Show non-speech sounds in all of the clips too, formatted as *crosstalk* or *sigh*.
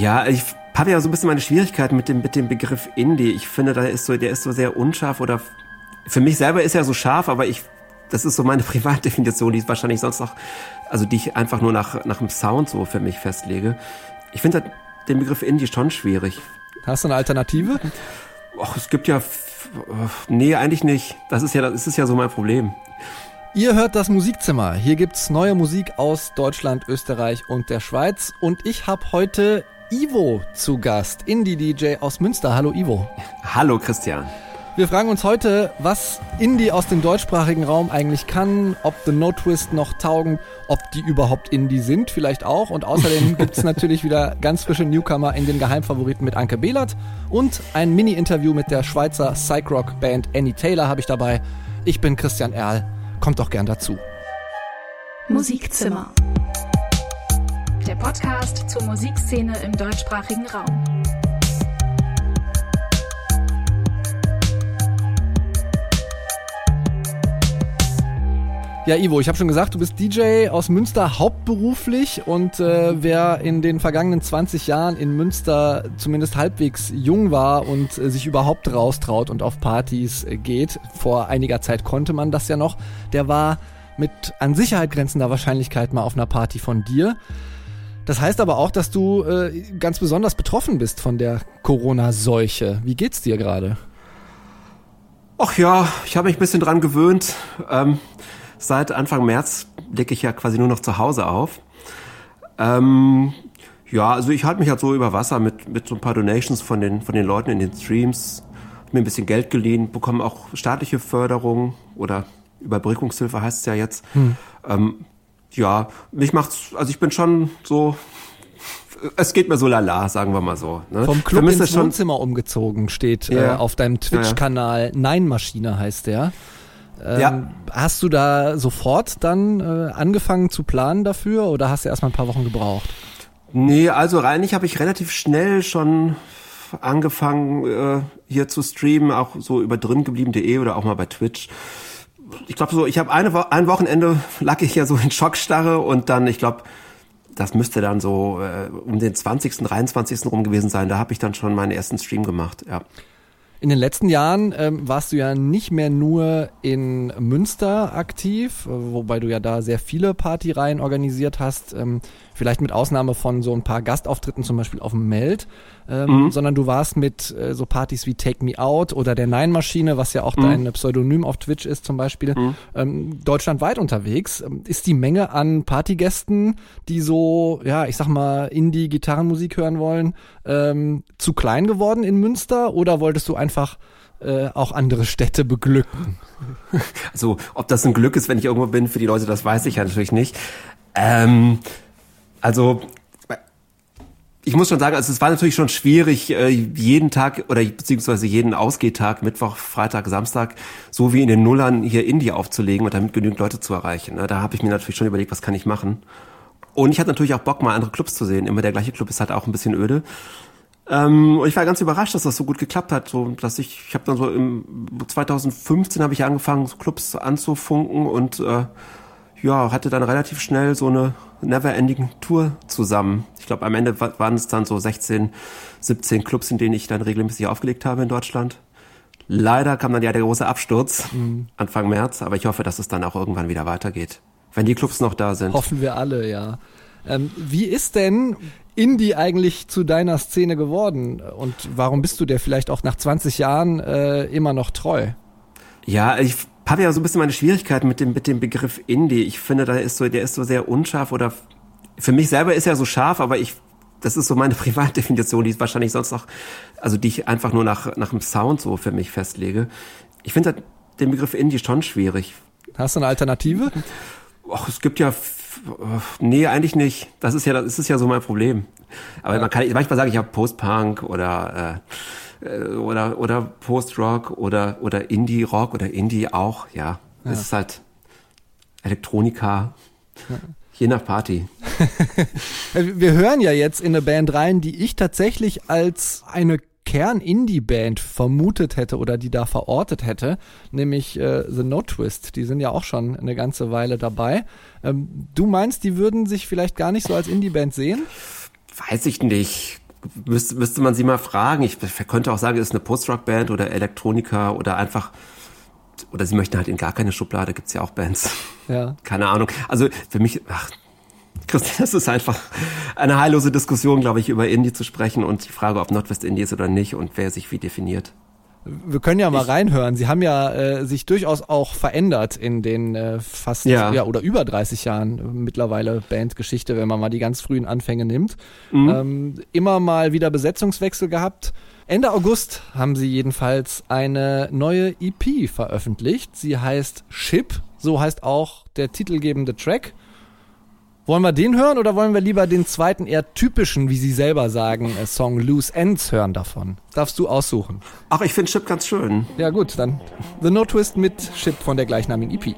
Ja, ich habe ja so ein bisschen meine Schwierigkeiten mit dem, mit dem Begriff Indie. Ich finde, da ist so, der ist so sehr unscharf oder für mich selber ist er so scharf, aber ich, das ist so meine *laughs* Privatdefinition, die ist wahrscheinlich sonst noch, also die ich einfach nur nach, nach dem Sound so für mich festlege. Ich finde den Begriff Indie schon schwierig. Hast du eine Alternative? Ach, es gibt ja, nee, eigentlich nicht. Das ist ja, das ist ja so mein Problem. Ihr hört das Musikzimmer. Hier gibt's neue Musik aus Deutschland, Österreich und der Schweiz. Und ich habe heute Ivo zu Gast, Indie-DJ aus Münster. Hallo Ivo. Hallo Christian. Wir fragen uns heute, was Indie aus dem deutschsprachigen Raum eigentlich kann, ob The No Twist noch taugen, ob die überhaupt Indie sind, vielleicht auch. Und außerdem *laughs* gibt's natürlich wieder ganz frische Newcomer in den Geheimfavoriten mit Anke Behlert und ein Mini-Interview mit der Schweizer Psych-Rock-Band Annie Taylor habe ich dabei. Ich bin Christian Erl. Kommt doch gern dazu. Musikzimmer. Der Podcast zur Musikszene im deutschsprachigen Raum. Ja, Ivo, ich habe schon gesagt, du bist DJ aus Münster hauptberuflich und äh, wer in den vergangenen 20 Jahren in Münster zumindest halbwegs jung war und äh, sich überhaupt raustraut und auf Partys äh, geht, vor einiger Zeit konnte man das ja noch, der war mit an Sicherheit grenzender Wahrscheinlichkeit mal auf einer Party von dir. Das heißt aber auch, dass du äh, ganz besonders betroffen bist von der Corona-Seuche. Wie geht's dir gerade? Ach ja, ich habe mich ein bisschen dran gewöhnt. Ähm, Seit Anfang März lege ich ja quasi nur noch zu Hause auf. Ähm, ja, also ich halte mich halt so über Wasser mit, mit so ein paar Donations von den, von den Leuten in den Streams. Hab mir ein bisschen Geld geliehen, bekomme auch staatliche Förderung oder Überbrückungshilfe heißt es ja jetzt. Hm. Ähm, ja, mich macht's, also ich bin schon so, es geht mir so lala, sagen wir mal so. Ne? Vom Club ins Wohnzimmer umgezogen steht ja. äh, auf deinem Twitch-Kanal. Nein Maschine heißt der. Ähm, ja. Hast du da sofort dann äh, angefangen zu planen dafür oder hast du erst mal ein paar Wochen gebraucht? Nee, also eigentlich habe ich relativ schnell schon angefangen äh, hier zu streamen, auch so über dringeblieben.de oder auch mal bei Twitch. Ich glaube so, ich habe eine Wo ein Wochenende lag ich ja so in Schockstarre und dann, ich glaube, das müsste dann so äh, um den 20., 23. rum gewesen sein. Da habe ich dann schon meinen ersten Stream gemacht, ja. In den letzten Jahren ähm, warst du ja nicht mehr nur in Münster aktiv, äh, wobei du ja da sehr viele Partyreihen organisiert hast. Ähm, vielleicht mit Ausnahme von so ein paar Gastauftritten, zum Beispiel auf dem Meld, ähm, mhm. sondern du warst mit äh, so Partys wie Take Me Out oder der Nine-Maschine, was ja auch mhm. dein Pseudonym auf Twitch ist zum Beispiel, mhm. ähm, deutschlandweit unterwegs. Ähm, ist die Menge an Partygästen, die so, ja, ich sag mal, Indie-Gitarrenmusik hören wollen, ähm, zu klein geworden in Münster oder wolltest du einfach äh, auch andere Städte beglücken. *laughs* Also, ob das ein Glück ist, wenn ich irgendwo bin, für die Leute, das weiß ich ja natürlich nicht. Ähm, also ich muss schon sagen, also es war natürlich schon schwierig, äh, jeden Tag oder beziehungsweise jeden Ausgehtag, Mittwoch, Freitag, Samstag, so wie in den Nullern hier Indie aufzulegen und damit genügend Leute zu erreichen. Ne? Da habe ich mir natürlich schon überlegt, was kann ich machen. Und ich hatte natürlich auch Bock, mal andere Clubs zu sehen. Immer der gleiche Club ist halt auch ein bisschen öde. Ähm, und ich war ganz überrascht, dass das so gut geklappt hat. So, dass ich, ich habe dann so im 2015 habe ich angefangen, so Clubs anzufunken und äh, ja, hatte dann relativ schnell so eine Never-Ending Tour zusammen. Ich glaube, am Ende waren es dann so 16, 17 Clubs, in denen ich dann regelmäßig aufgelegt habe in Deutschland. Leider kam dann ja der große Absturz mhm. Anfang März, aber ich hoffe, dass es dann auch irgendwann wieder weitergeht. Wenn die Clubs noch da sind. Hoffen wir alle, ja. Ähm, wie ist denn Indie eigentlich zu deiner Szene geworden? Und warum bist du der vielleicht auch nach 20 Jahren äh, immer noch treu? Ja, ich habe ja so ein bisschen meine Schwierigkeiten mit dem, mit dem Begriff Indie. Ich finde, da ist so, der ist so sehr unscharf oder für mich selber ist er so scharf, aber ich, das ist so meine *laughs* Privatdefinition, die ist wahrscheinlich sonst noch, also die ich einfach nur nach, nach dem Sound so für mich festlege. Ich finde den Begriff Indie schon schwierig. Hast du eine Alternative? Och, es gibt ja, nee, eigentlich nicht. Das ist ja, das ist ja so mein Problem. Aber ja. man kann, manchmal sage ich ja Post-Punk oder, äh, äh, oder, oder Post-Rock oder, oder Indie-Rock oder Indie auch, ja. ja. Es ist halt Elektronika. Ja. Je nach Party. *laughs* Wir hören ja jetzt in eine Band rein, die ich tatsächlich als eine Kern-Indie-Band vermutet hätte oder die da verortet hätte, nämlich äh, The No Twist. Die sind ja auch schon eine ganze Weile dabei. Ähm, du meinst, die würden sich vielleicht gar nicht so als Indie-Band sehen? Weiß ich nicht müsste, müsste man sie mal fragen. Ich könnte auch sagen, es ist eine Post-Rock-Band oder Elektronika oder einfach oder sie möchten halt in gar keine Schublade, gibt's ja auch Bands. Ja. Keine Ahnung. Also für mich, ach, Christian, das ist einfach eine heillose Diskussion, glaube ich, über Indie zu sprechen und die Frage, ob Nordwest Indie ist oder nicht und wer sich wie definiert. Wir können ja mal ich, reinhören. Sie haben ja äh, sich durchaus auch verändert in den äh, fast ja. ja. oder über 30 Jahren äh, mittlerweile Bandgeschichte, wenn man mal die ganz frühen Anfänge nimmt. Mhm. Ähm, immer mal wieder Besetzungswechsel gehabt. Ende August haben sie jedenfalls eine neue EP veröffentlicht. Sie heißt Ship, so heißt auch der titelgebende Track. Wollen wir den hören oder wollen wir lieber den zweiten eher typischen, wie Sie selber sagen, äh, Song Loose Ends hören davon? Darfst du aussuchen. Ach, ich finde Chip ganz schön. Ja gut, dann The No Twist mit Chip von der gleichnamigen EP.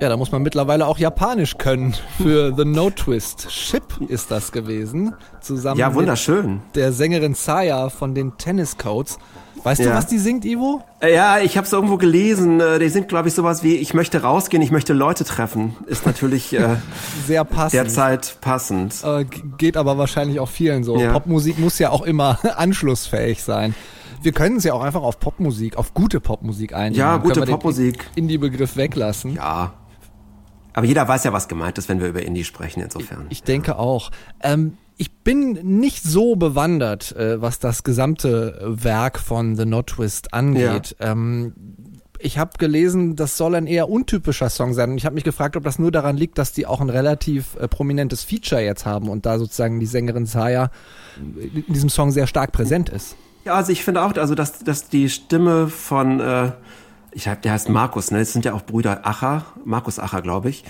Ja, da muss man mittlerweile auch Japanisch können für The No Twist. Ship ist das gewesen. Zusammen ja, wunderschön. mit der Sängerin Saya von den Tennis Codes. Weißt ja. du, was die singt, Ivo? Äh, ja, ich habe es irgendwo gelesen. Äh, die singt, glaube ich, sowas wie Ich möchte rausgehen, ich möchte Leute treffen. Ist natürlich äh, *laughs* sehr passend. Derzeit passend. Äh, geht aber wahrscheinlich auch vielen so. Ja. Popmusik muss ja auch immer *laughs* anschlussfähig sein. Wir können es ja auch einfach auf Popmusik, auf gute Popmusik einigen. Ja, gute Popmusik. In die Begriff weglassen. Ja, aber jeder weiß ja, was gemeint ist, wenn wir über Indie sprechen, insofern. Ich, ich denke auch. Ähm, ich bin nicht so bewandert, äh, was das gesamte Werk von The Not Twist angeht. Ja. Ähm, ich habe gelesen, das soll ein eher untypischer Song sein. Und ich habe mich gefragt, ob das nur daran liegt, dass die auch ein relativ äh, prominentes Feature jetzt haben und da sozusagen die Sängerin Saya in diesem Song sehr stark präsent ist. Ja, also ich finde auch, also dass, dass die Stimme von äh, ich hab, der heißt Markus, ne? Es sind ja auch Brüder Acher, Markus Acher, glaube ich.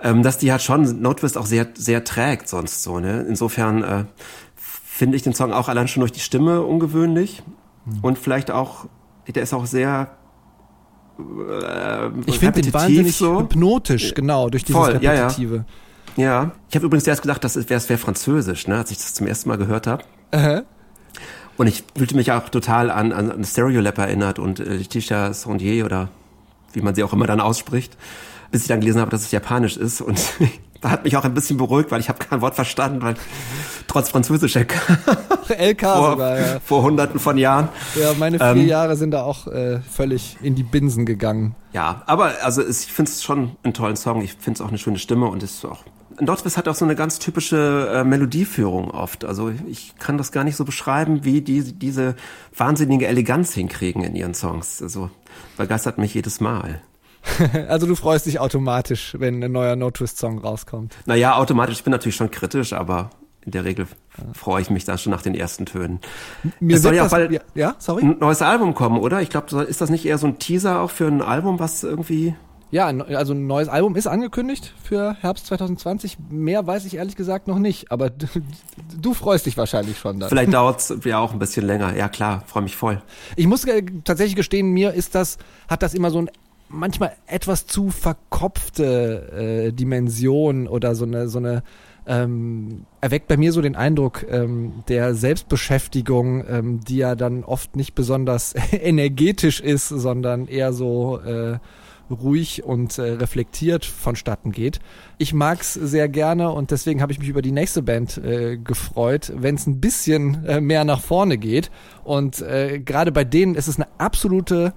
Ähm, dass die halt schon Notwist auch sehr, sehr trägt sonst so, ne? Insofern äh, finde ich den Song auch allein schon durch die Stimme ungewöhnlich. Mhm. Und vielleicht auch, der ist auch sehr äh, Ich finde den wahnsinnig so. hypnotisch, genau, durch dieses Voll, Repetitive. Ja, ja. ja. ich habe übrigens erst gedacht, das wäre wär französisch, ne, als ich das zum ersten Mal gehört habe. Uh -huh. Und ich fühlte mich auch total an, an Stereolab erinnert und äh, Letitia Sondier oder wie man sie auch immer dann ausspricht, bis ich dann gelesen habe, dass es japanisch ist und *laughs* da hat mich auch ein bisschen beruhigt, weil ich habe kein Wort verstanden, weil trotz Französischer LK *laughs* vor, sogar, ja. vor hunderten von Jahren. Ja, meine vier ähm, Jahre sind da auch äh, völlig in die Binsen gegangen. Ja, aber also ich finde es schon einen tollen Song. Ich finde es auch eine schöne Stimme und ist auch Nordwest hat auch so eine ganz typische äh, Melodieführung oft. Also ich kann das gar nicht so beschreiben, wie die diese wahnsinnige Eleganz hinkriegen in ihren Songs. Also begeistert mich jedes Mal. *laughs* also du freust dich automatisch, wenn ein neuer No-Twist-Song rauskommt. Naja, automatisch. Ich bin natürlich schon kritisch, aber in der Regel freue ich mich dann schon nach den ersten Tönen. Mir es soll ja bald ja, sorry? ein neues Album kommen, oder? Ich glaube, ist das nicht eher so ein Teaser auch für ein Album, was irgendwie Ja, also ein neues Album ist angekündigt für Herbst 2020. Mehr weiß ich ehrlich gesagt noch nicht, aber *laughs* du, du freust dich wahrscheinlich schon dann. Vielleicht dauert es ja auch ein bisschen länger. Ja klar, freue mich voll. Ich muss tatsächlich gestehen, mir ist das, hat das immer so ein manchmal etwas zu verkopfte äh, Dimension oder so eine, so eine ähm, erweckt bei mir so den Eindruck ähm, der Selbstbeschäftigung, ähm, die ja dann oft nicht besonders *laughs* energetisch ist, sondern eher so äh, ruhig und äh, reflektiert vonstatten geht. Ich mag's sehr gerne und deswegen habe ich mich über die nächste Band äh, gefreut, wenn es ein bisschen äh, mehr nach vorne geht. Und äh, gerade bei denen ist es eine absolute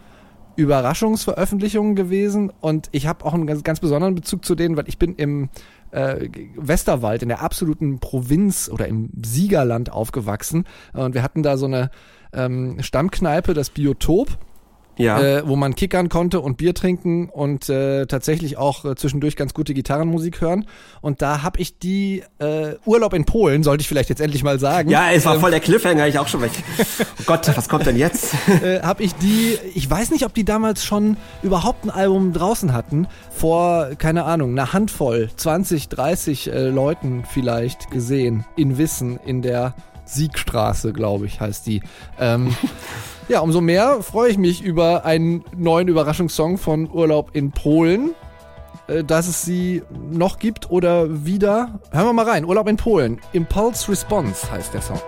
Überraschungsveröffentlichung gewesen und ich habe auch einen ganz, ganz besonderen Bezug zu denen, weil ich bin im äh, Westerwald in der absoluten Provinz oder im Siegerland aufgewachsen und wir hatten da so eine ähm, Stammkneipe, das Biotop ja. äh, wo man kickern konnte und Bier trinken und äh, tatsächlich auch äh, zwischendurch ganz gute Gitarrenmusik hören. Und da habe ich die äh, Urlaub in Polen, sollte ich vielleicht jetzt endlich mal sagen. Ja, es war ähm, voll der Cliffhanger, ich auch schon weg. *laughs* Oh Gott, was kommt denn jetzt? äh, habe ich die, ich weiß nicht, ob die damals schon überhaupt ein Album draußen hatten, vor, keine Ahnung, einer Handvoll, 20, 30 äh, Leuten vielleicht gesehen, in Wissen, in der Siegstraße, glaube ich, heißt die. Ähm, *laughs* ja, umso mehr freue ich mich über einen neuen Überraschungssong von Urlaub in Polen, äh, dass es sie noch gibt oder wieder. Hören wir mal rein. Urlaub in Polen. Impulse Response heißt der Song.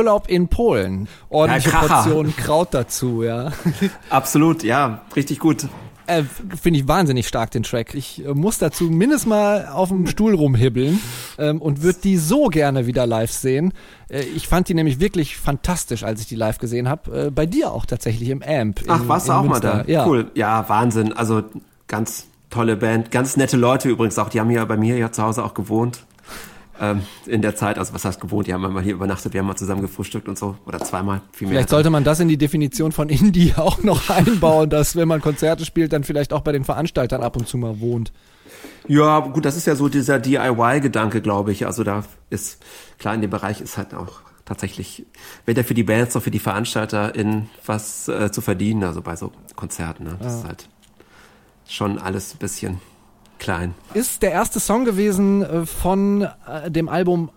Urlaub in Polen. Ordentliche ja, Portion Kraut dazu, ja. *laughs* Absolut, ja, richtig gut. Äh, Finde ich wahnsinnig stark, den Track. Ich äh, muss dazu mindestens mal auf dem Stuhl rumhibbeln ähm, und würde die so gerne wieder live sehen. Äh, ich fand die nämlich wirklich fantastisch, als ich die live gesehen habe. Äh, bei dir auch tatsächlich im Amp. In, Ach, warst du auch Münster. mal da? Ja. Cool. Ja, Wahnsinn. Also ganz tolle Band. Ganz nette Leute übrigens auch. Die haben ja bei mir ja zu Hause auch gewohnt ähm, in der Zeit, also was heißt gewohnt, die haben mal hier übernachtet, wir haben mal zusammen gefrühstückt und so, oder zweimal, viel mehr. Vielleicht sollte man das in die Definition von Indie *laughs* auch noch einbauen, dass wenn man Konzerte spielt, dann vielleicht auch bei den Veranstaltern ab und zu mal wohnt. Ja, gut, das ist ja so dieser DIY-Gedanke, glaube ich. Also da ist, klar, in dem Bereich ist halt auch tatsächlich, weder für die Bands noch für die Veranstalter in was äh, zu verdienen, also bei so Konzerten. Ne? Das ja. ist halt schon alles ein bisschen klein. Ist der erste Song gewesen äh, von äh, dem Album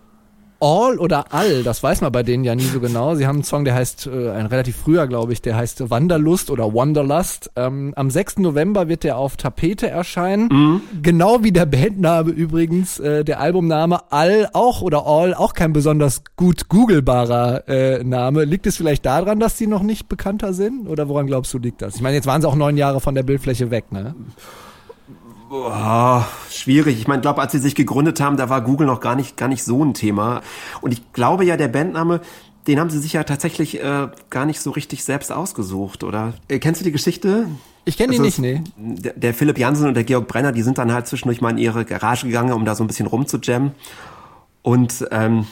All oder All, das weiß man bei denen ja nie so genau. Sie haben einen Song, der heißt, äh, ein relativ früher, glaube ich, der heißt Wanderlust oder Wanderlust. Ähm, am 6. November wird der auf Tapete erscheinen. Mhm. Genau wie der Bandname übrigens, äh, der Albumname All auch oder All auch kein besonders gut googlebarer äh, Name. Liegt es vielleicht daran, dass die noch nicht bekannter sind? Oder woran glaubst du, liegt das? Ich meine, jetzt waren sie auch neun Jahre von der Bildfläche weg, ne? Boah, schwierig. Ich meine, glaube, als sie sich gegründet haben, da war Google noch gar nicht, gar nicht so ein Thema. Und ich glaube ja, der Bandname, den haben sie sich ja tatsächlich äh, gar nicht so richtig selbst ausgesucht, oder? Äh, kennst du die Geschichte? Ich kenne die also nicht, nee. Der, der Philipp Jansen und der Georg Brenner, die sind dann halt zwischendurch mal in ihre Garage gegangen, um da so ein bisschen rumzujammen. Und ähm,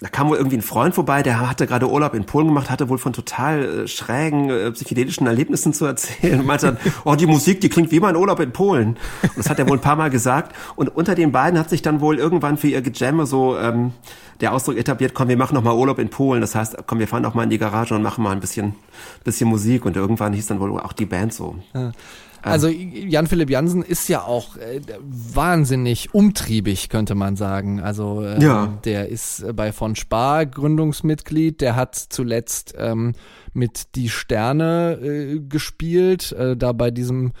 da kam wohl irgendwie ein Freund vorbei, der hatte gerade Urlaub in Polen gemacht, hatte wohl von total äh, schrägen äh, psychedelischen Erlebnissen zu erzählen und meinte dann, *laughs* oh, die Musik, die klingt wie mein Urlaub in Polen. Und das hat er wohl ein paar Mal gesagt. Und unter den beiden hat sich dann wohl irgendwann für ihr Gejamme so ähm, der Ausdruck etabliert, komm, wir machen noch mal Urlaub in Polen. Das heißt, komm, wir fahren noch mal in die Garage und machen mal ein bisschen, bisschen Musik. Und irgendwann hieß dann wohl auch die Band so. Ja. Also Jan-Philipp Jansen ist ja auch äh, wahnsinnig umtriebig, könnte man sagen. Also äh, Ja. der ist bei von Spar Gründungsmitglied, der hat zuletzt ähm, mit Die Sterne äh, gespielt, äh, da bei diesem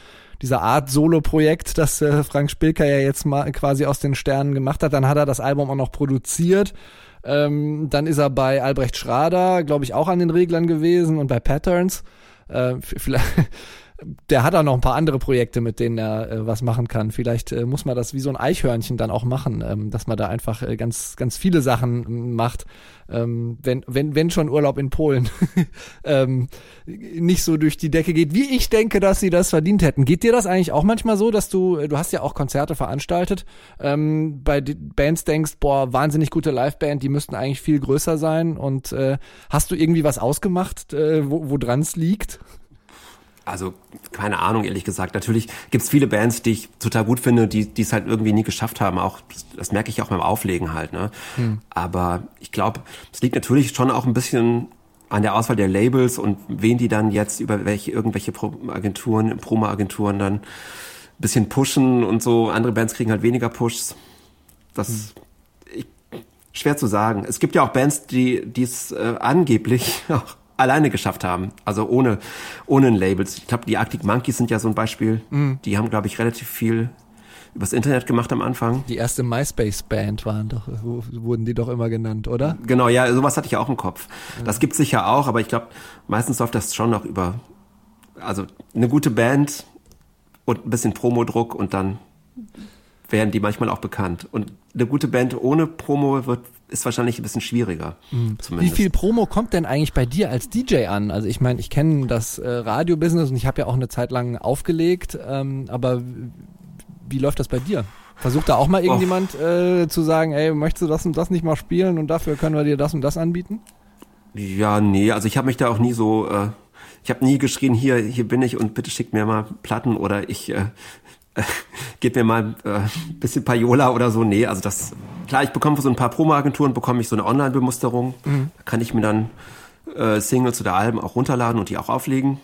dieser Art Solo-Projekt, das äh, Frank Spilker ja jetzt mal quasi aus den Sternen gemacht hat. Dann hat er das Album auch noch produziert. Ähm, dann ist er bei Albrecht Schrader, glaube ich, auch an den Reglern gewesen und bei Patterns. Äh, vielleicht, der hat auch noch ein paar andere Projekte, mit denen er äh, was machen kann. Vielleicht äh, muss man das wie so ein Eichhörnchen dann auch machen, ähm, dass man da einfach äh, ganz, ganz viele Sachen macht. Ähm, wenn, wenn, wenn schon Urlaub in Polen *laughs* ähm, nicht so durch die Decke geht, wie ich denke, dass sie das verdient hätten. Geht dir das eigentlich auch manchmal so, dass du, äh, du hast ja auch Konzerte veranstaltet, ähm, bei Bands denkst, boah, wahnsinnig gute Liveband, die müssten eigentlich viel größer sein und äh, hast du irgendwie was ausgemacht, äh, wo, wo dran es liegt? Also, keine Ahnung, ehrlich gesagt. Natürlich gibt's viele Bands, die ich total gut finde, die die es halt irgendwie nie geschafft haben. Auch das, merke ich auch beim Auflegen halt. Ne? Aber ich glaube, es liegt natürlich schon auch ein bisschen an der Auswahl der Labels und wen die dann jetzt über welche irgendwelche Pro Agenturen, Promo-Agenturen dann ein bisschen pushen und so. Andere Bands kriegen halt weniger Pushs. Das ich, schwer zu sagen. Es gibt ja auch Bands, die die es äh, angeblich *laughs* auch alleine geschafft haben, also ohne ohne ein Labels. Ich glaube, die Arctic Monkeys sind ja so ein Beispiel. Die haben, glaube ich, relativ viel übers Internet gemacht am Anfang. Die erste MySpace-Band waren doch, wurden die doch immer genannt, oder? Genau, ja, sowas hatte ich auch im Kopf. Das gibt's sicher auch, aber ich glaube, meistens läuft das schon noch über, also eine gute Band und ein bisschen Promodruck und dann werden die manchmal auch bekannt. Und eine gute Band ohne Promo wird, ist wahrscheinlich ein bisschen schwieriger. Wie Zumindest. viel Promo kommt denn eigentlich bei dir als DJ an? Also ich meine, ich kenne das äh, Radio-Business und ich habe ja auch eine Zeit lang aufgelegt, ähm, aber wie läuft das bei dir? Versucht da auch mal irgendjemand äh, zu sagen, ey, möchtest du das und das nicht mal spielen und dafür können wir dir das und das anbieten? Ja, nee, also ich habe mich da auch nie so, äh, ich habe nie geschrien, hier, hier bin ich und bitte schickt mir mal Platten oder ich äh, *laughs* äh, gebt mir mal äh, ein bisschen Payola oder so. Nee, also das, klar, ich bekomme von so ein paar Promo-Agenturen, bekomme ich so eine Online-Bemusterung. Da kann ich mir dann äh, Singles oder Alben auch runterladen und die auch auflegen.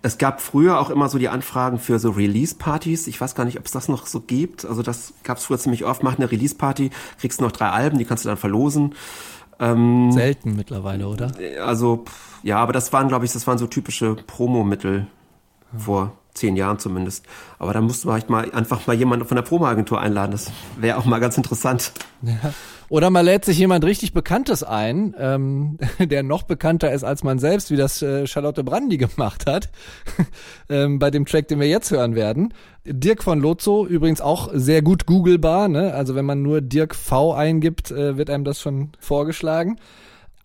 Es gab früher auch immer so die Anfragen für so Release-Partys. Ich weiß gar nicht, ob es das noch so gibt. Also das gab es früher ziemlich oft. Mach eine Release-Party, kriegst noch drei Alben, die kannst du dann verlosen. Selten mittlerweile, oder? Also, pff, ja, aber das waren, glaube ich, das waren so typische Promomittel vor zehn Jahren zumindest. Aber da musst du vielleicht mal einfach mal jemanden von der Promoagentur einladen. Das wäre auch mal ganz interessant. Ja. Oder man lädt sich jemand richtig Bekanntes ein, ähm, *laughs* der noch bekannter ist als man selbst, wie das äh, Charlotte Brandy gemacht hat, *laughs* ähm, bei dem Track, den wir jetzt hören werden. Dirk von Lozo, übrigens auch sehr gut googlebar, ne? also wenn man nur Dirk V eingibt, äh, wird einem das schon vorgeschlagen.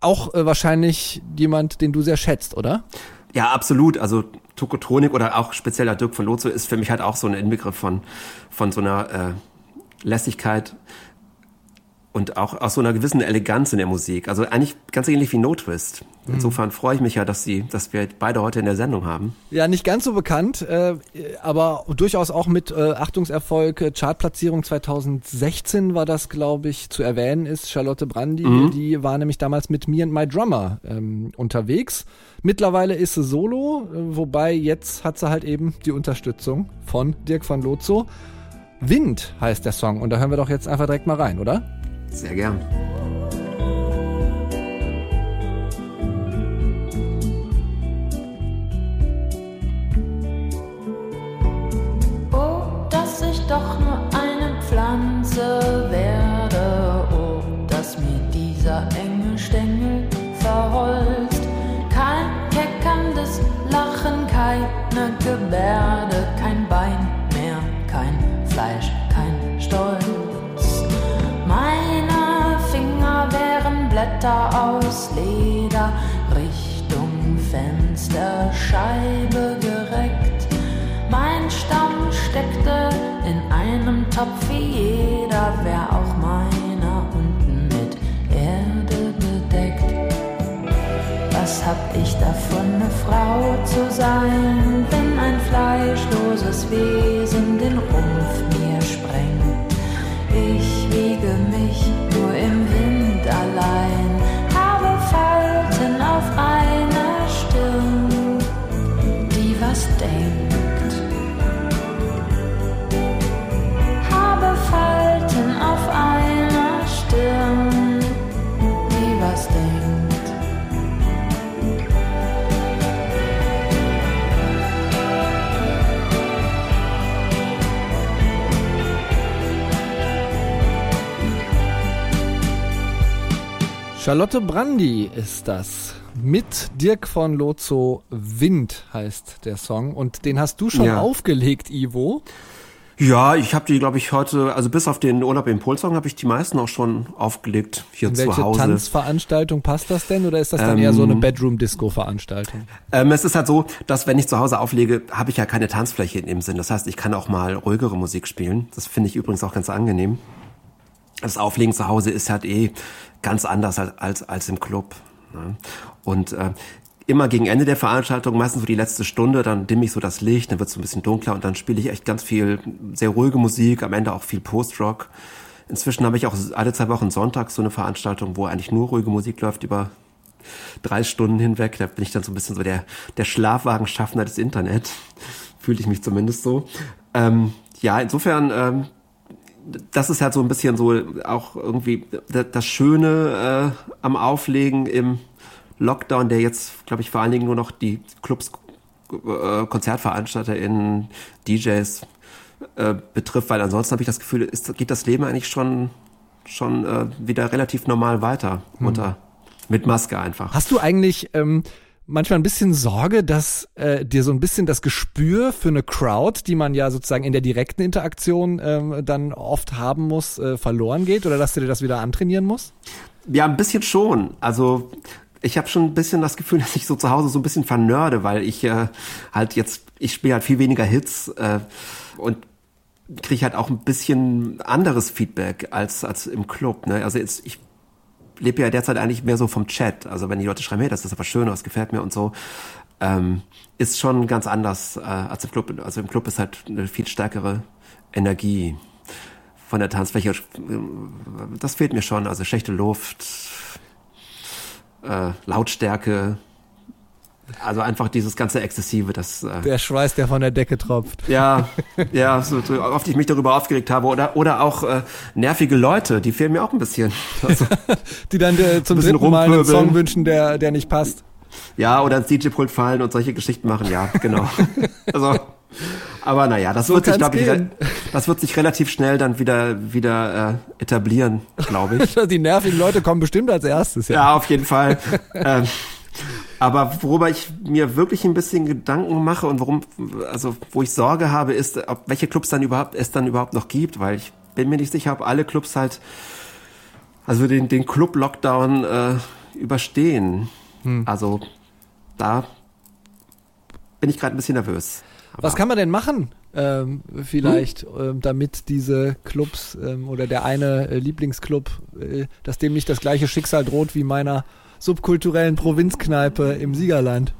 Auch äh, wahrscheinlich jemand, den du sehr schätzt, oder? Ja, absolut. Also Tokotronik oder auch spezieller Dirk von Lozo ist für mich halt auch so ein Inbegriff von, von so einer äh, Lässigkeit und auch aus so einer gewissen Eleganz in der Musik. Also eigentlich ganz ähnlich wie No Twist. Insofern freue ich mich ja, dass sie, dass wir beide heute in der Sendung haben. Ja, nicht ganz so bekannt, äh, aber durchaus auch mit äh, Achtungserfolg. äh, Chartplatzierung 2016 war das, glaube ich, zu erwähnen ist. Charlotte Brandy, die war nämlich damals mit Me and My Drummer ähm, unterwegs. Mittlerweile ist sie solo, äh, wobei jetzt hat sie halt eben die Unterstützung von Dirk van Lozo. Wind heißt der Song und da hören wir doch jetzt einfach direkt mal rein, oder? Sehr gern. Oh, dass ich doch nur eine Pflanze werde. Oh, dass mir dieser enge Stängel verholzt. Kein keckerndes Lachen, keine Gebärde, Bretter aus Leder Richtung Fensterscheibe gereckt. Mein Stamm steckte in einem Topf wie jeder, wer auch meiner unten mit Erde bedeckt. Was hab ich davon, eine Frau zu sein, wenn ein fleischloses Wesen den Rumpf mir sprengt? Ich wiege mich Charlotte Brandy ist das. Mit Dirk von Lozo Wind heißt der Song. Und den hast du schon Ja. aufgelegt, Ivo. Ja, ich habe die, glaube ich, heute, also bis auf den Urlaub im Polsong habe ich die meisten auch schon aufgelegt hier In zu welche Hause. Tanzveranstaltung passt das denn? Oder ist das dann eher so eine Bedroom-Disco-Veranstaltung? Ähm, es ist halt so, dass wenn ich zu Hause auflege, habe ich ja keine Tanzfläche in dem Sinn. Das heißt, ich kann auch mal ruhigere Musik spielen. Das finde ich übrigens auch ganz angenehm. Das Auflegen zu Hause ist halt eh ganz anders als, als, als im Club. Ne? Und äh, immer gegen Ende der Veranstaltung, meistens so die letzte Stunde, dann dimme ich so das Licht, dann wird es so ein bisschen dunkler und dann spiele ich echt ganz viel sehr ruhige Musik, am Ende auch viel Post-Rock. Inzwischen habe ich auch alle zwei Wochen Sonntag so eine Veranstaltung, wo eigentlich nur ruhige Musik läuft über drei Stunden hinweg. Da bin ich dann so ein bisschen so der, der Schlafwagenschaffner des Internet. Fühle ich mich zumindest so. Ähm, ja, insofern, ähm, das ist halt so ein bisschen so auch irgendwie das Schöne äh, am Auflegen im Lockdown, der jetzt, glaube ich, vor allen Dingen nur noch die Clubs, äh, KonzertveranstalterInnen, DJs äh, betrifft, weil ansonsten habe ich das Gefühl, ist, geht das Leben eigentlich schon, schon äh, wieder relativ normal weiter unter mit Maske einfach. Hast du eigentlich ähm, manchmal ein bisschen Sorge, dass äh, dir so ein bisschen das Gespür für eine Crowd, die man ja sozusagen in der direkten Interaktion ähm, dann oft haben muss, äh, verloren geht? Oder dass du dir das wieder antrainieren musst? Ja, ein bisschen schon. Also ich habe schon ein bisschen das Gefühl, *laughs* dass ich so zu Hause so ein bisschen vernörde, weil ich äh, halt jetzt, ich spiele halt viel weniger Hits äh, und kriege halt auch ein bisschen anderes Feedback als als im Club. Ne? Also jetzt, ich lebe ja derzeit eigentlich mehr so vom Chat. Also wenn die Leute schreiben, hey, das ist aber schön, das gefällt mir und so, ähm, ist schon ganz anders äh, als im Club. Also im Club ist halt eine viel stärkere Energie von der Tanzfläche. Das fehlt mir schon. Also schlechte Luft, äh, Lautstärke, also einfach dieses ganze Exzessive, das äh, Der Schweiß, der von der Decke tropft. ja, *laughs* ja, so, so oft ich mich darüber aufgeregt habe oder oder auch äh, nervige Leute, die fehlen mir auch ein bisschen. *laughs* Also, Die dann äh, zum Bisschen dritten Mal einen. Song wünschen, der, der nicht passt. ja, oder ins DJ-Pult fallen und solche Geschichten machen, ja, genau. *laughs* also, aber naja, das So wird sich, glaube ich, das wird sich relativ schnell dann wieder wieder äh, etablieren, glaube ich. Die nervigen Leute kommen bestimmt als erstes, ja. Ja, auf jeden Fall. ähm, aber worüber ich mir wirklich ein bisschen Gedanken mache und worum, also wo ich Sorge habe, ist, ob welche Clubs dann überhaupt es dann überhaupt noch gibt, weil ich bin mir nicht sicher, ob alle Clubs halt also den den Club Lockdown äh, überstehen. Also da bin ich gerade ein bisschen nervös. Was kann man denn machen? Ähm, vielleicht, ähm, damit diese Clubs ähm, oder der eine äh, Lieblingsclub, äh, dass dem nicht das gleiche Schicksal droht wie meiner subkulturellen Provinzkneipe im Siegerland.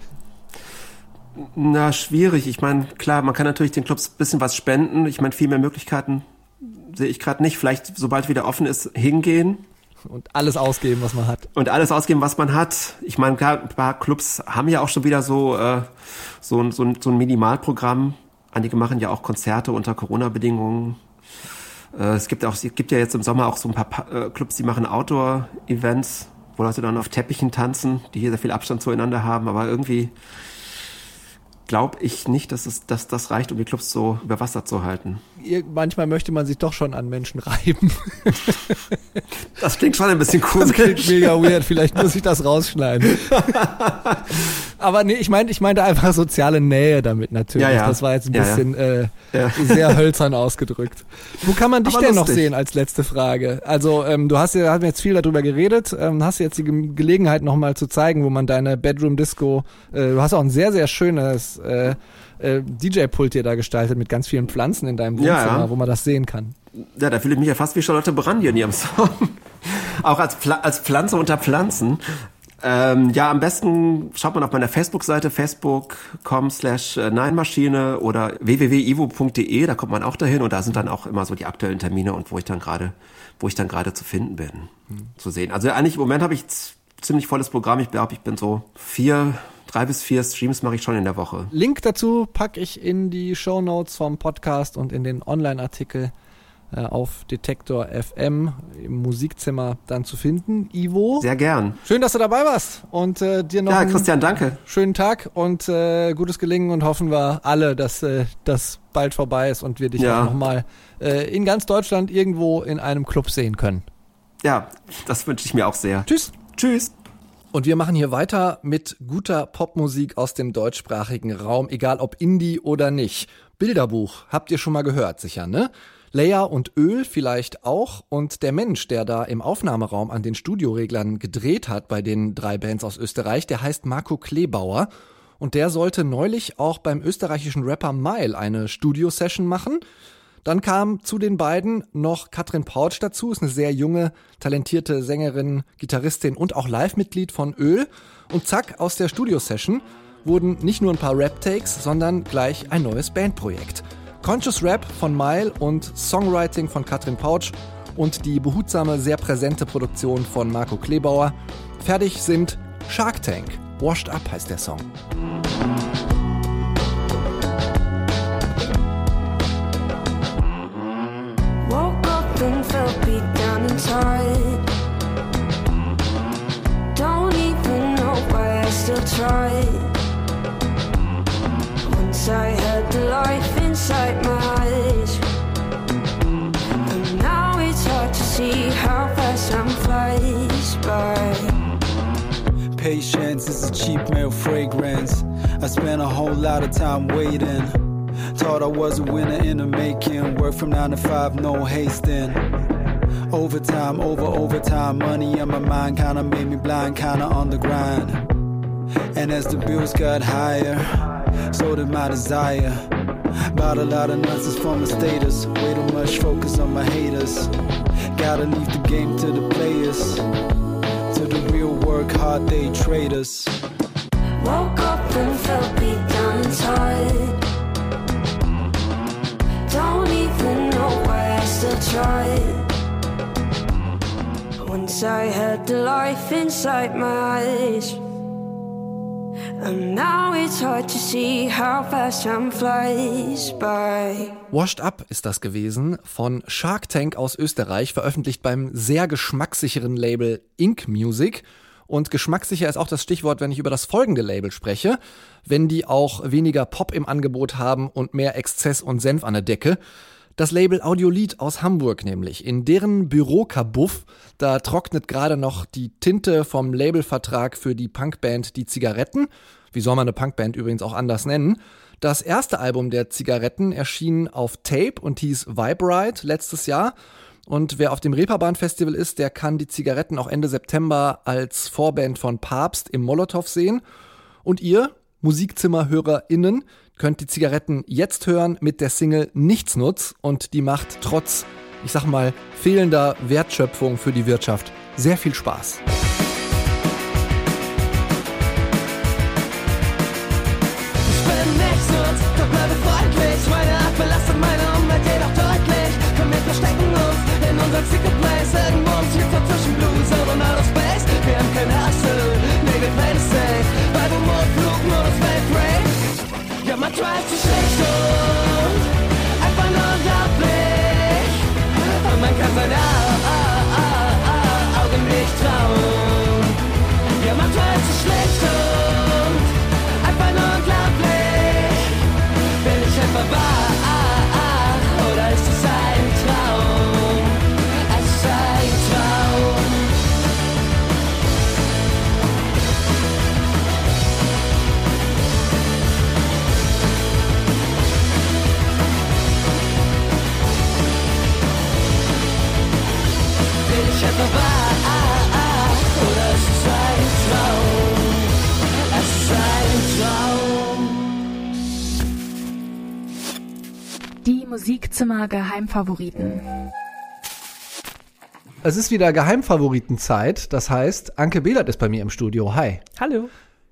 Na, schwierig. Ich meine, klar, man kann natürlich den Clubs ein bisschen was spenden. Ich meine, viel mehr Möglichkeiten sehe ich gerade nicht. Vielleicht, sobald wieder offen ist, hingehen. Und alles ausgeben, was man hat. und alles ausgeben, was man hat. Ich meine, klar, ein paar Clubs haben ja auch schon wieder so, äh, so, ein- so, so ein Minimalprogramm. Einige machen ja auch Konzerte unter Corona-Bedingungen. Äh, es gibt auch, es gibt ja jetzt im Sommer auch so ein paar Pa- äh, Clubs, die machen Outdoor-Events, wo Leute dann auf Teppichen tanzen, die hier sehr viel Abstand zueinander haben, aber irgendwie glaube ich nicht, dass es, dass das reicht, um die Clubs so über Wasser zu halten. Manchmal möchte man sich doch schon an Menschen reiben. *laughs* Das klingt schon ein bisschen Das klingt komisch. mega weird, vielleicht muss ich das rausschneiden. *laughs* Aber nee, ich meinte, ich meinte einfach soziale Nähe damit natürlich. Ja, ja. Das war jetzt ein ja. bisschen Äh, Ja. sehr hölzern ausgedrückt. Wo kann man dich Aber denn noch sehen als letzte Frage? Also ähm, du hast ja haben jetzt viel darüber geredet, ähm, hast jetzt die Ge Gelegenheit nochmal zu zeigen, wo man deine Bedroom Disco, äh, du hast auch ein sehr, sehr schönes äh, äh, DJ-Pult hier da gestaltet mit ganz vielen Pflanzen in deinem Ja, Wohnzimmer, ja. wo man das sehen kann. Ja, da fühle ich mich ja fast wie Charlotte Brandy in ihrem *laughs* Song. Auch als, Pfla als Pflanze unter Pflanzen. Ähm, ja, am besten schaut man auf meiner Facebook-Seite facebook.com slash äh, Neinmaschine oder www.ivo.de, da kommt man auch dahin und da sind dann auch immer so die aktuellen Termine und wo ich dann gerade, wo ich dann gerade zu finden bin, mhm. zu sehen. Also eigentlich im Moment habe ich ziemlich volles Programm. Ich glaube, ich bin so vier, drei bis vier Streams mache ich schon in der Woche. Link dazu packe ich in die Show Notes vom Podcast und in den Online-Artikel äh, auf Detektor FM im Musikzimmer dann zu finden. Ivo. Sehr gern. Schön, dass du dabei warst und äh, dir noch ja, Christian, danke. schönen Tag und äh, gutes Gelingen und hoffen wir alle, dass äh, das bald vorbei ist und wir dich ja. auch nochmal äh, in ganz Deutschland irgendwo in einem Club sehen können. Ja, das wünsche ich mir auch sehr. Tschüss. Tschüss. Und wir machen hier weiter mit guter Popmusik aus dem deutschsprachigen Raum, egal ob Indie oder nicht. Bilderbuch, habt ihr schon mal gehört, sicher, ne? Leia und Öl vielleicht auch. Und der Mensch, der da im Aufnahmeraum an den Studioreglern gedreht hat bei den drei Bands aus Österreich, der heißt Marco Kleebauer. Und der sollte neulich auch beim österreichischen Rapper Mile eine Studio-Session machen. Dann kam zu den beiden noch Katrin Pautsch dazu, ist eine sehr junge, talentierte Sängerin, Gitarristin und auch Live-Mitglied von Öl. Und zack, aus der Studio-Session wurden nicht nur ein paar Rap-Takes, sondern gleich ein neues Bandprojekt. Conscious Rap von Mile und Songwriting von Katrin Pautsch und die behutsame, sehr präsente Produktion von Marco Klebauer. Fertig sind Shark Tank. Washed Up heißt der Song. Inside. Don't even know why I still try. Once I had the life inside my eyes. And now it's hard to see how fast time flies by. Patience is a cheap male fragrance. I spent a whole lot of time waiting. Thought I was a winner in the making. Work from 9 to 5, no hasting. Overtime, over overtime. Money on my mind kinda made me blind, kinda on the grind. And as the bills got higher, so did my desire. Bought a lot of nonsense for my status. Way too much focus on my haters. Gotta leave the game to the players. To the real work hard day traders. Woke up and felt beat down inside. Don't even know why I still tried. Once I had the life inside my eyes. And now it's hard to see how fast time flies by. Washed Up ist das gewesen von Shark Tank aus Österreich, veröffentlicht beim sehr geschmackssicheren Label Ink Music. Und geschmackssicher ist auch das Stichwort, wenn ich über das folgende Label spreche. Wenn die auch weniger Pop im Angebot haben und mehr Exzess und Senf an der Decke. Das Label Audiolied aus Hamburg nämlich. In deren Bürokabuff, da trocknet gerade noch die Tinte vom Labelvertrag für die Punkband Die Zigaretten. Wie soll man eine Punkband übrigens auch anders nennen? Das erste Album der Zigaretten erschien auf Tape und hieß Vibrite letztes Jahr. Und wer auf dem Reeperbahn Festival ist, der kann die Zigaretten auch Ende September als Vorband von Papst im Molotow sehen. Und ihr, Musikzimmerhörerinnen, könnt die Zigaretten jetzt hören mit der Single Nichtsnutz und die macht trotz, ich sag mal, fehlender Wertschöpfung für die Wirtschaft sehr viel Spaß. Musikzimmer Geheimfavoriten. Es ist wieder Geheimfavoritenzeit. Das heißt, Anke Behlert ist bei mir im Studio. Hi. Hallo.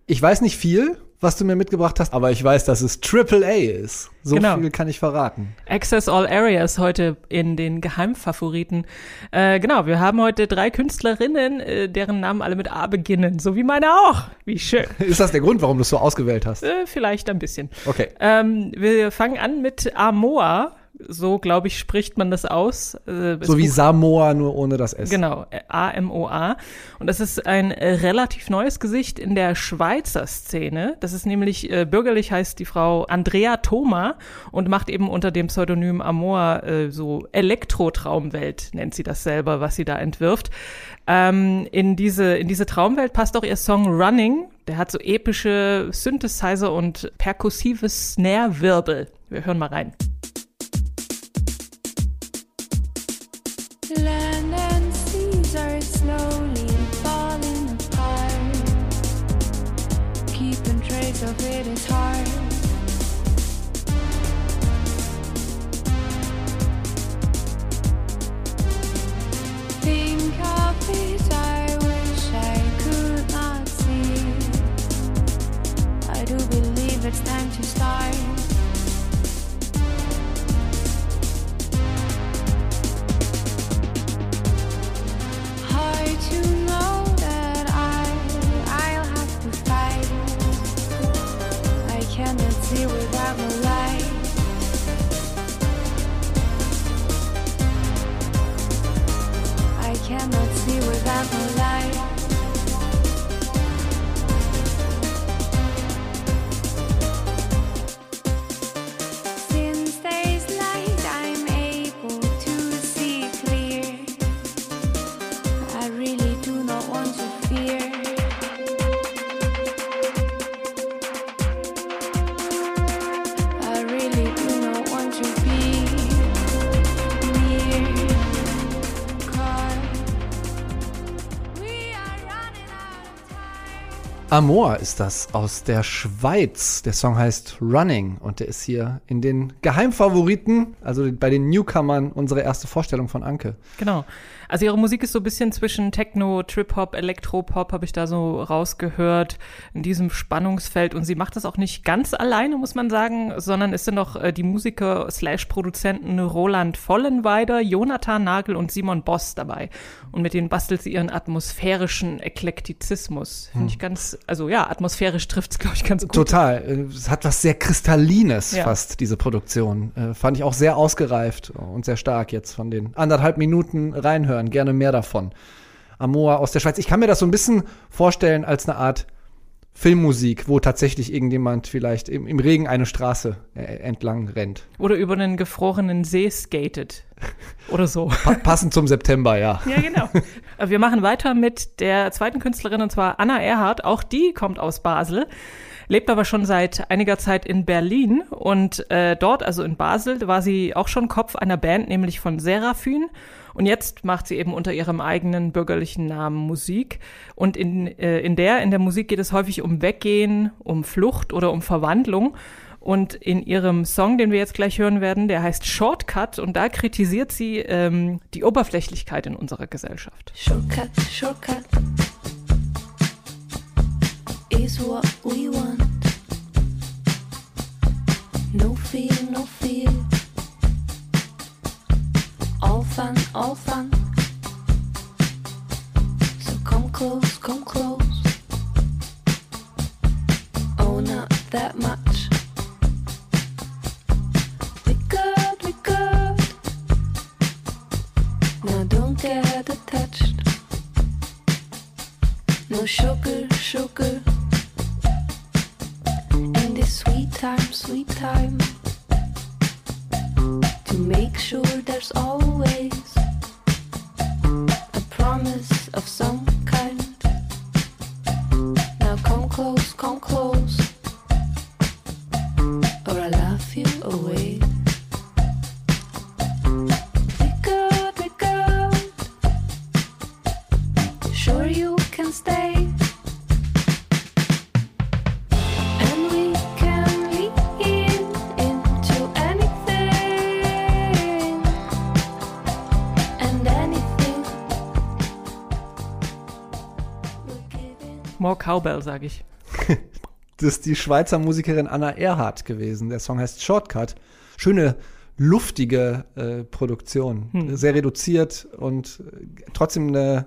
Ich weiß nicht viel, was du mir mitgebracht hast, aber ich weiß, dass es Triple A ist. So Genau. viel kann ich verraten. Access All Areas heute in den Geheimfavoriten. Äh, genau, wir haben heute drei Künstlerinnen, äh, deren Namen alle mit A beginnen. So wie meine auch. Wie schön. *laughs* Ist das der Grund, warum du es so ausgewählt hast? Äh, vielleicht ein bisschen. Okay. Ähm, wir fangen an mit Amoa. So, glaube ich, spricht man das aus. Äh, So wie Samoa, nur ohne das S. Genau, A-M-O-A. Und das ist ein äh, relativ neues Gesicht in der Schweizer Szene. Das ist nämlich, äh, bürgerlich heißt die Frau Andrea Thoma und macht eben unter dem Pseudonym Amor äh, so Elektro-Traumwelt, nennt sie das selber, was sie da entwirft. Ähm, in, diese, in diese Traumwelt passt auch ihr Song Running. Der hat so epische Synthesizer und perkussive Snare-Wirbel. Wir hören mal rein. Amor ist das aus der Schweiz. Der Song heißt Running und der ist hier in den Geheimfavoriten, also bei den Newcomern, unsere erste Vorstellung von Anke. Genau. Also ihre Musik ist so ein bisschen zwischen Techno, Trip-Hop, Elektropop, habe ich da so rausgehört, in diesem Spannungsfeld. Und sie macht das auch nicht ganz alleine, muss man sagen, sondern es sind noch äh, die Musiker slash Produzenten Roland Vollenweider, Jonathan Nagel und Simon Boss dabei. Und mit denen bastelt sie ihren atmosphärischen Eklektizismus. Finde ich ganz, also ja, atmosphärisch trifft es, glaube ich, ganz gut. Total. Äh, Es hat was sehr Kristallines Ja. fast, diese Produktion. Äh, fand ich auch sehr ausgereift und sehr stark jetzt von den anderthalb Minuten reinhören. Gerne mehr davon. Amor aus der Schweiz. Ich kann mir das so ein bisschen vorstellen als eine Art Filmmusik, wo tatsächlich irgendjemand vielleicht im, im Regen eine Straße äh, entlang rennt. Oder über einen gefrorenen See skatet. Oder so. Pa passend zum September, ja. Ja, genau. Äh, Wir machen weiter mit der zweiten Künstlerin und zwar Anna Erhardt. Auch die kommt aus Basel, lebt aber schon seit einiger Zeit in Berlin und äh, dort, also in Basel, war sie auch schon Kopf einer Band, nämlich von Seraphyn. Und jetzt macht sie eben unter ihrem eigenen bürgerlichen Namen Musik. Und in, äh, in der, in der Musik geht es häufig um Weggehen, um Flucht oder um Verwandlung. Und in ihrem Song, den wir jetzt gleich hören werden, der heißt Shortcut und da kritisiert sie ähm, die Oberflächlichkeit in unserer Gesellschaft. Shortcut, shortcut is what we want. No fear, no fear. All fun, all fun. So come close, come close. Oh, not that much. We good, we good. Now don't get attached. No sugar, sugar. Sweet time, sweet time. To make sure there's always cowbell, sage ich. *laughs* Das ist die Schweizer Musikerin Anna Erhardt gewesen. Der Song heißt Shortcut. Schöne, luftige äh, Produktion. Hm. Sehr reduziert und äh, trotzdem eine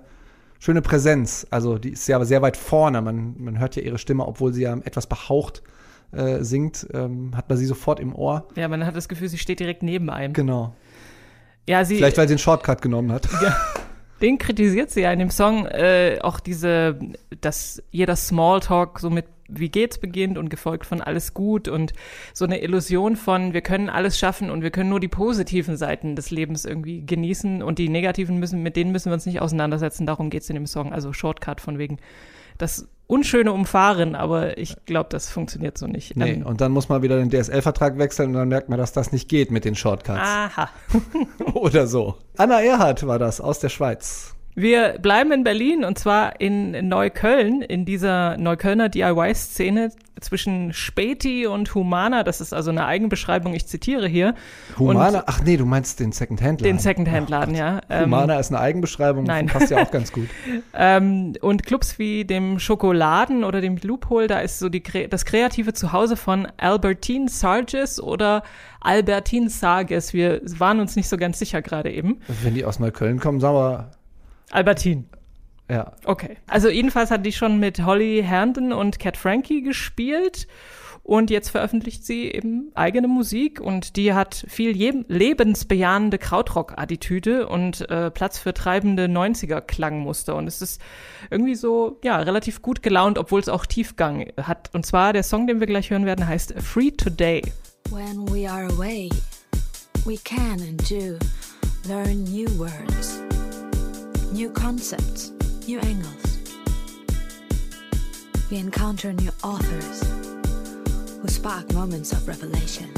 schöne Präsenz. Also die ist ja sehr weit vorne. Man, man hört ja ihre Stimme, obwohl sie ja etwas behaucht äh, singt, ähm, hat man sie sofort im Ohr. Ja, man hat das Gefühl, sie steht direkt neben einem. Genau. Ja, sie, Vielleicht, weil sie einen Shortcut genommen hat. *laughs* den kritisiert sie ja in dem Song äh, auch diese, dass jeder Smalltalk so mit wie geht's beginnt und gefolgt von alles gut und so eine Illusion von wir können alles schaffen und wir können nur die positiven Seiten des Lebens irgendwie genießen und die negativen müssen, mit denen müssen wir uns nicht auseinandersetzen. Darum geht's in dem Song, also Shortcut von wegen das unschöne Umfahren, aber ich glaube, das funktioniert so nicht. Nee, Ähm, und dann muss man wieder den DSL-Vertrag wechseln und dann merkt man, dass das nicht geht mit den Shortcuts. aha. *laughs* Oder so. Anna Erhardt war das aus der Schweiz. Wir bleiben in Berlin und zwar in Neukölln, in dieser Neuköllner DIY-Szene zwischen Späti und Humana. Das ist also eine Eigenbeschreibung, ich zitiere hier. Humana, Und ach nee, du meinst den Second-Hand-Laden. den Secondhand-Laden, ja. Ähm, Humana ist eine Eigenbeschreibung, nein. passt ja auch ganz gut. *laughs* ähm, und Clubs wie dem Schokoladen oder dem Loophole, da ist so die, das kreative Zuhause von Albertine Sargis oder Albertine Sarges. Wir waren uns nicht so ganz sicher gerade eben. Wenn die aus Neukölln kommen, sagen wir, Albertine. ja. Okay. Also jedenfalls hat die schon mit Holly Herndon und Cat Frankie gespielt und jetzt veröffentlicht sie eben eigene Musik und die hat viel lebensbejahende Krautrock-Attitüde und äh, Platz für treibende 90er-Klangmuster und es ist irgendwie so, ja, relativ gut gelaunt, obwohl es auch Tiefgang hat. Und zwar der Song, den wir gleich hören werden, heißt Free Today. When we are away, we can and do learn new words, new concepts, new angles. We encounter new authors who spark moments of revelation.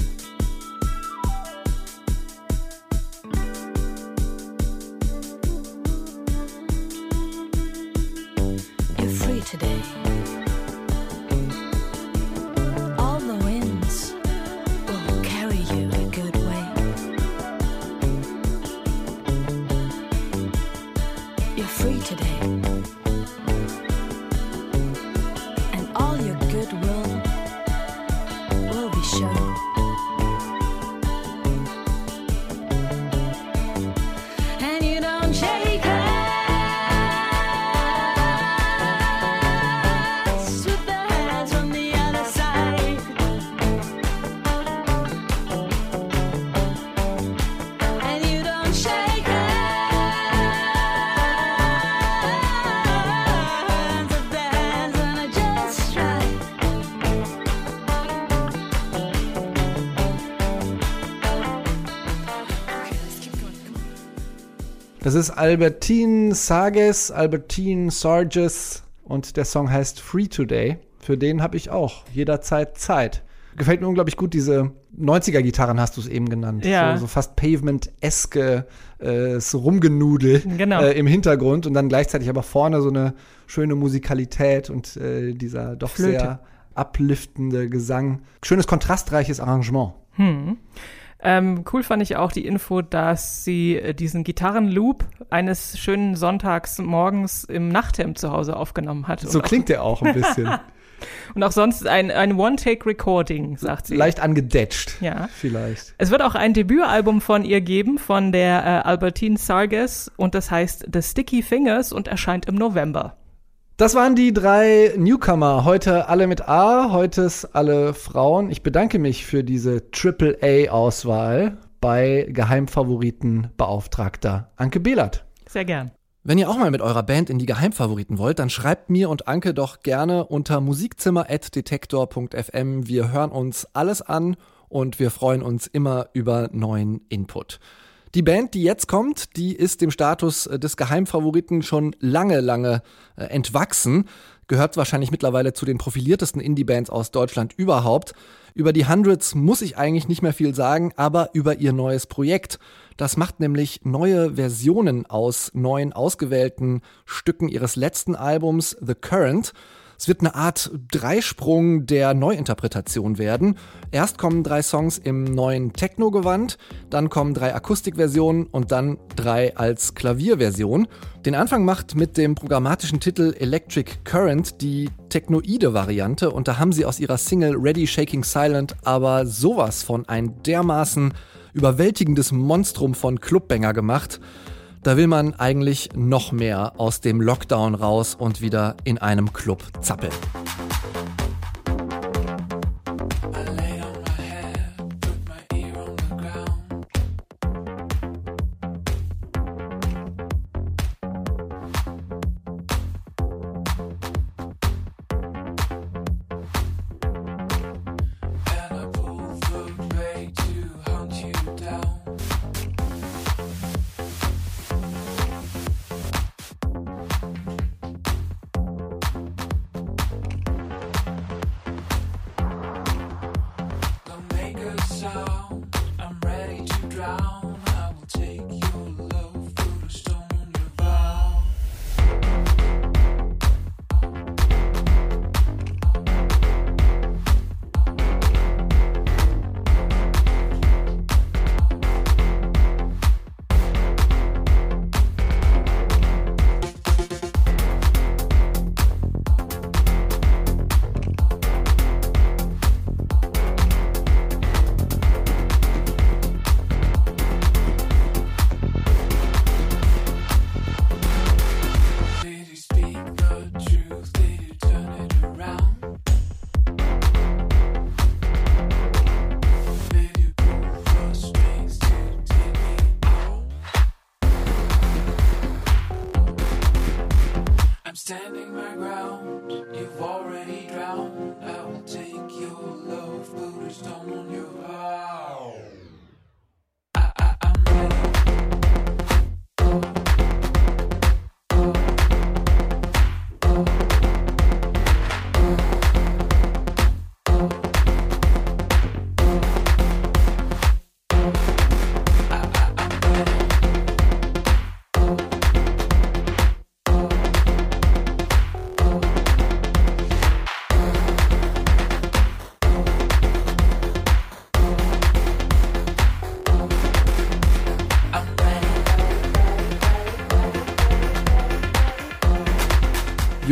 You're free today. Ist Albertine Sarges, Albertine Sarges und der Song heißt Free Today. Für den habe ich auch jederzeit Zeit. Gefällt mir unglaublich gut, diese 90er-Gitarren hast du es eben genannt. Ja. So, so fast Pavement-eske äh, Rumgenudel Genau. äh, im Hintergrund und dann gleichzeitig aber vorne so eine schöne Musikalität und äh, dieser doch Flöte. sehr upliftende Gesang. Schönes kontrastreiches Arrangement. Ähm, cool fand ich auch die Info, dass sie äh, diesen Gitarrenloop eines schönen Sonntags morgens im Nachthemd zu Hause aufgenommen hat. So klingt der auch ein bisschen. *laughs* und auch sonst ein, ein One-Take-Recording, sagt sie. Leicht angedetscht. Ja. Vielleicht. Es wird auch ein Debütalbum von ihr geben, von der äh, Albertine Sarges, und das heißt The Sticky Fingers und erscheint im November. Das waren die drei Newcomer. Heute alle mit A, heute ist alle Frauen. Ich bedanke mich für diese AAA-Auswahl bei Geheimfavoriten Beauftragter Anke Behlert. Sehr gern. Wenn ihr auch mal mit eurer Band in die Geheimfavoriten wollt, dann schreibt mir und Anke doch gerne unter musikzimmer.detektor.fm. Wir hören uns alles an und wir freuen uns immer über neuen Input. Die Band, die jetzt kommt, die ist dem Status äh, des Geheimfavoriten schon lange, lange äh, entwachsen. Gehört wahrscheinlich mittlerweile zu den profiliertesten Indie-Bands aus Deutschland überhaupt. Über die Hundreds muss ich eigentlich nicht mehr viel sagen, aber über ihr neues Projekt. Das macht nämlich neue Versionen aus neuen ausgewählten Stücken ihres letzten Albums The Current. Es wird eine Art Dreisprung der Neuinterpretation werden. Erst kommen drei Songs im neuen Techno-Gewand, dann kommen drei Akustikversionen und dann drei als Klavierversion. Den Anfang macht mit dem programmatischen Titel Electric Current die technoide Variante und da haben sie aus ihrer Single Ready Shaking Silent aber sowas von ein dermaßen überwältigendes Monstrum von Clubbanger gemacht. Da will man eigentlich noch mehr aus dem Lockdown raus und wieder in einem Club zappeln.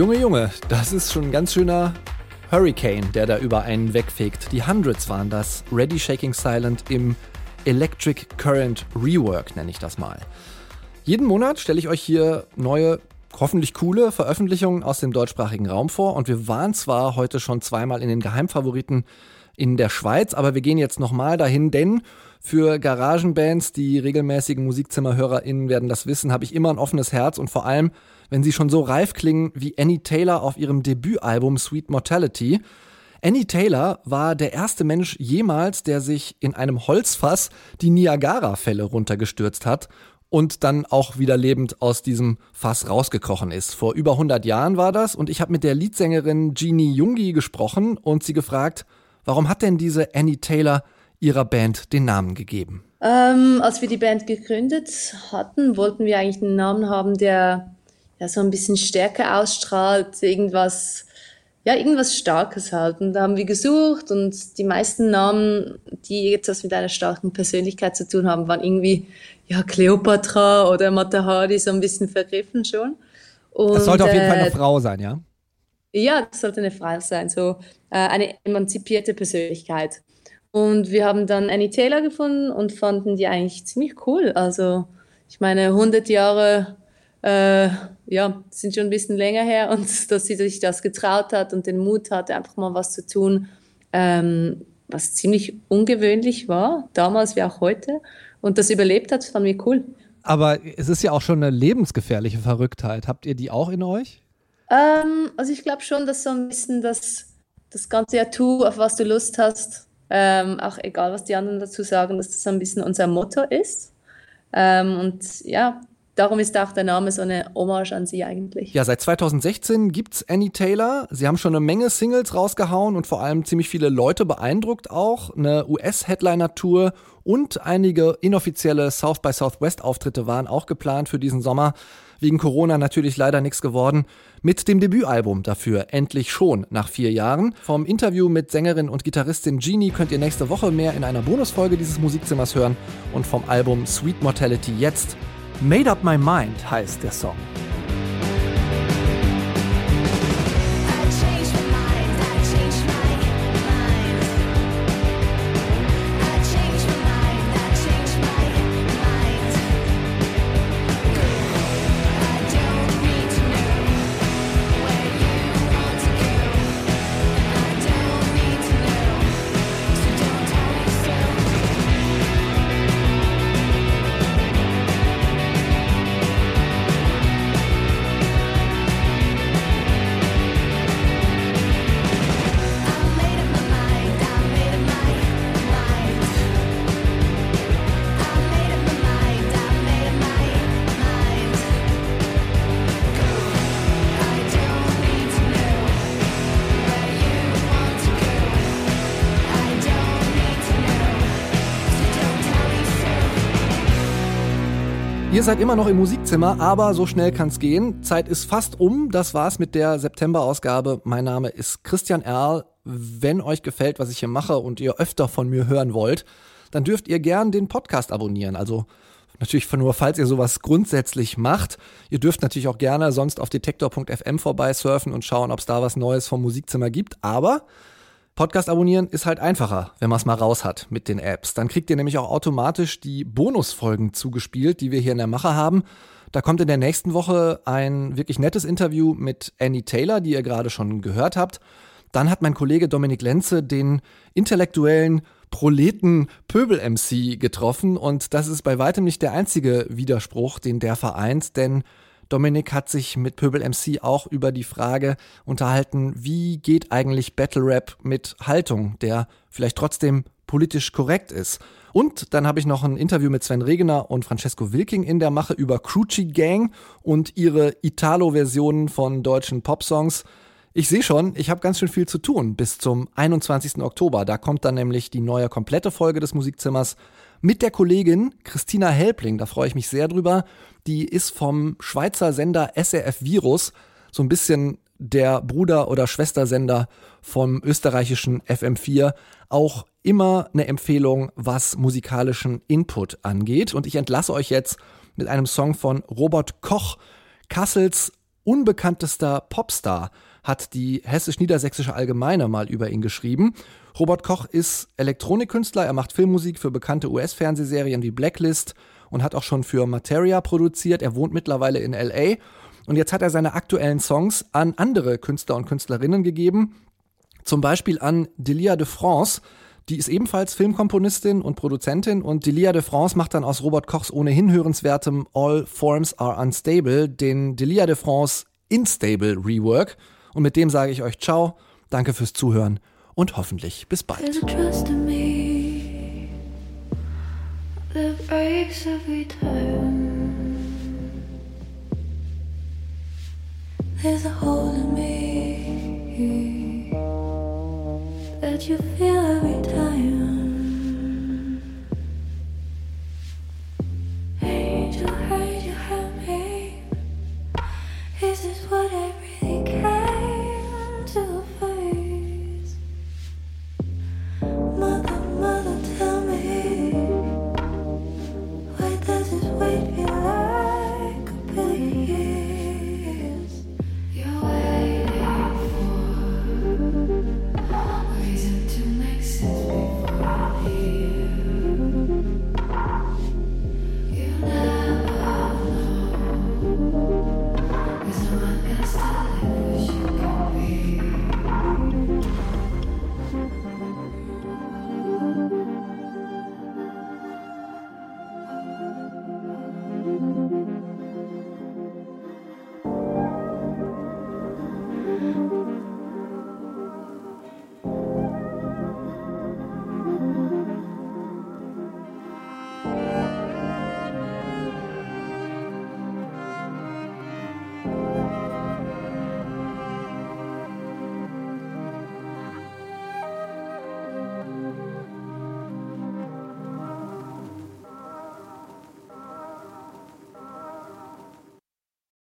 Junge, Junge, das ist schon ein ganz schöner Hurricane, der da über einen wegfegt. Die Hundreds waren das. Ready Shaking Silent im Electric Current Rework, nenne ich das mal. Jeden Monat stelle ich euch hier neue, hoffentlich coole Veröffentlichungen aus dem deutschsprachigen Raum vor. Und wir waren zwar heute schon zweimal in den Geheimfavoriten in der Schweiz, aber wir gehen jetzt nochmal dahin, denn für Garagenbands, die regelmäßigen MusikzimmerhörerInnen werden das wissen, habe ich immer ein offenes Herz und vor allem wenn sie schon so reif klingen wie Annie Taylor auf ihrem Debütalbum Sweet Mortality. Annie Taylor war der erste Mensch jemals, der sich in einem Holzfass die Niagara-Fälle runtergestürzt hat und dann auch wieder lebend aus diesem Fass rausgekrochen ist. Vor über 100 Jahren war das und ich habe mit der Leadsängerin Jeannie Jungi gesprochen und sie gefragt, warum hat denn diese Annie Taylor ihrer Band den Namen gegeben? Ähm, als wir die Band gegründet hatten, wollten wir eigentlich einen Namen haben, der ja, so ein bisschen Stärke ausstrahlt, irgendwas, ja, irgendwas Starkes halt. Und da haben wir gesucht und die meisten Namen, die jetzt was mit einer starken Persönlichkeit zu tun haben, waren irgendwie, ja, Cleopatra oder Matahari so ein bisschen vergriffen schon. Und, das sollte auf jeden Fall eine äh, Frau sein, ja? Ja, das sollte eine Frau sein, so äh, eine emanzipierte Persönlichkeit. Und wir haben dann Annie Taylor gefunden und fanden die eigentlich ziemlich cool. Also, ich meine, 100 Jahre äh, ja, sind schon ein bisschen länger her und *laughs* dass sie sich das getraut hat und den Mut hatte, einfach mal was zu tun, ähm, was ziemlich ungewöhnlich war, damals wie auch heute. Und das überlebt hat, fand ich cool. Aber es ist ja auch schon eine lebensgefährliche Verrücktheit. Habt ihr die auch in euch? Ähm, also ich glaube schon, dass so ein bisschen das, das ganze ja tu, auf was du Lust hast, ähm, auch egal, was die anderen dazu sagen, dass das so ein bisschen unser Motto ist. Ähm, und ja, darum ist auch der Name so eine Hommage an sie eigentlich. Ja, seit 2016 gibt's Annie Taylor. Sie haben schon eine Menge Singles rausgehauen und vor allem ziemlich viele Leute beeindruckt auch. Eine US-Headliner-Tour und einige inoffizielle South by Southwest Auftritte waren auch geplant für diesen Sommer. Wegen Corona natürlich leider nichts geworden. Mit dem Debütalbum dafür endlich schon nach vier Jahren. Vom Interview mit Sängerin und Gitarristin Jeannie könnt ihr nächste Woche mehr in einer Bonusfolge dieses Musikzimmers hören und vom Album Sweet Mortality jetzt. Made Up My Mind heißt der Song. Seid immer noch im Musikzimmer, aber so schnell kann's gehen. Zeit ist fast um. Das war's mit der September-Ausgabe. Mein Name ist Christian Erl. Wenn euch gefällt, was ich hier mache und ihr öfter von mir hören wollt, dann dürft ihr gern den Podcast abonnieren. Also natürlich nur, falls ihr sowas grundsätzlich macht. Ihr dürft natürlich auch gerne sonst auf detektor.fm vorbeisurfen und schauen, ob es da was Neues vom Musikzimmer gibt. Aber Podcast abonnieren ist halt einfacher, wenn man es mal raus hat mit den Apps. Dann kriegt ihr nämlich auch automatisch die Bonusfolgen zugespielt, die wir hier in der Mache haben. Da kommt in der nächsten Woche ein wirklich nettes Interview mit Annie Taylor, die ihr gerade schon gehört habt. Dann hat mein Kollege Dominik Lenze den intellektuellen Proleten Pöbel-MC getroffen und das ist bei weitem nicht der einzige Widerspruch, den der vereint, denn Dominik hat sich mit Pöbel MC auch über die Frage unterhalten, wie geht eigentlich Battle Rap mit Haltung, der vielleicht trotzdem politisch korrekt ist. Und dann habe ich noch ein Interview mit Sven Regener und Francesco Wilking in der Mache über Crucci Gang und ihre Italo-Versionen von deutschen Popsongs. Ich sehe schon, ich habe ganz schön viel zu tun bis zum 21. Oktober. Da kommt dann nämlich die neue komplette Folge des Musikzimmers mit der Kollegin Christina Helpling. Da freue ich mich sehr drüber. Die ist vom Schweizer Sender SRF Virus, so ein bisschen der Bruder- oder Schwestersender vom österreichischen FM4, auch immer eine Empfehlung, was musikalischen Input angeht. Und ich entlasse euch jetzt mit einem Song von Robert Koch, Kassels unbekanntester Popstar, hat die Hessisch-Niedersächsische Allgemeine mal über ihn geschrieben. Robert Koch ist Elektronikkünstler, er macht Filmmusik für bekannte US-Fernsehserien wie Blacklist und hat auch schon für Materia produziert. Er wohnt mittlerweile in LA und jetzt hat er seine aktuellen Songs an andere Künstler und Künstlerinnen gegeben. Zum Beispiel an Delia de France. Die ist ebenfalls Filmkomponistin und Produzentin und Delia de France macht dann aus Robert Kochs ohnehin hörenswertem All Forms Are Unstable den Delia de France Instable Rework. Und mit dem sage ich euch ciao, danke fürs Zuhören und hoffentlich bis bald. There's a hole in me that you feel every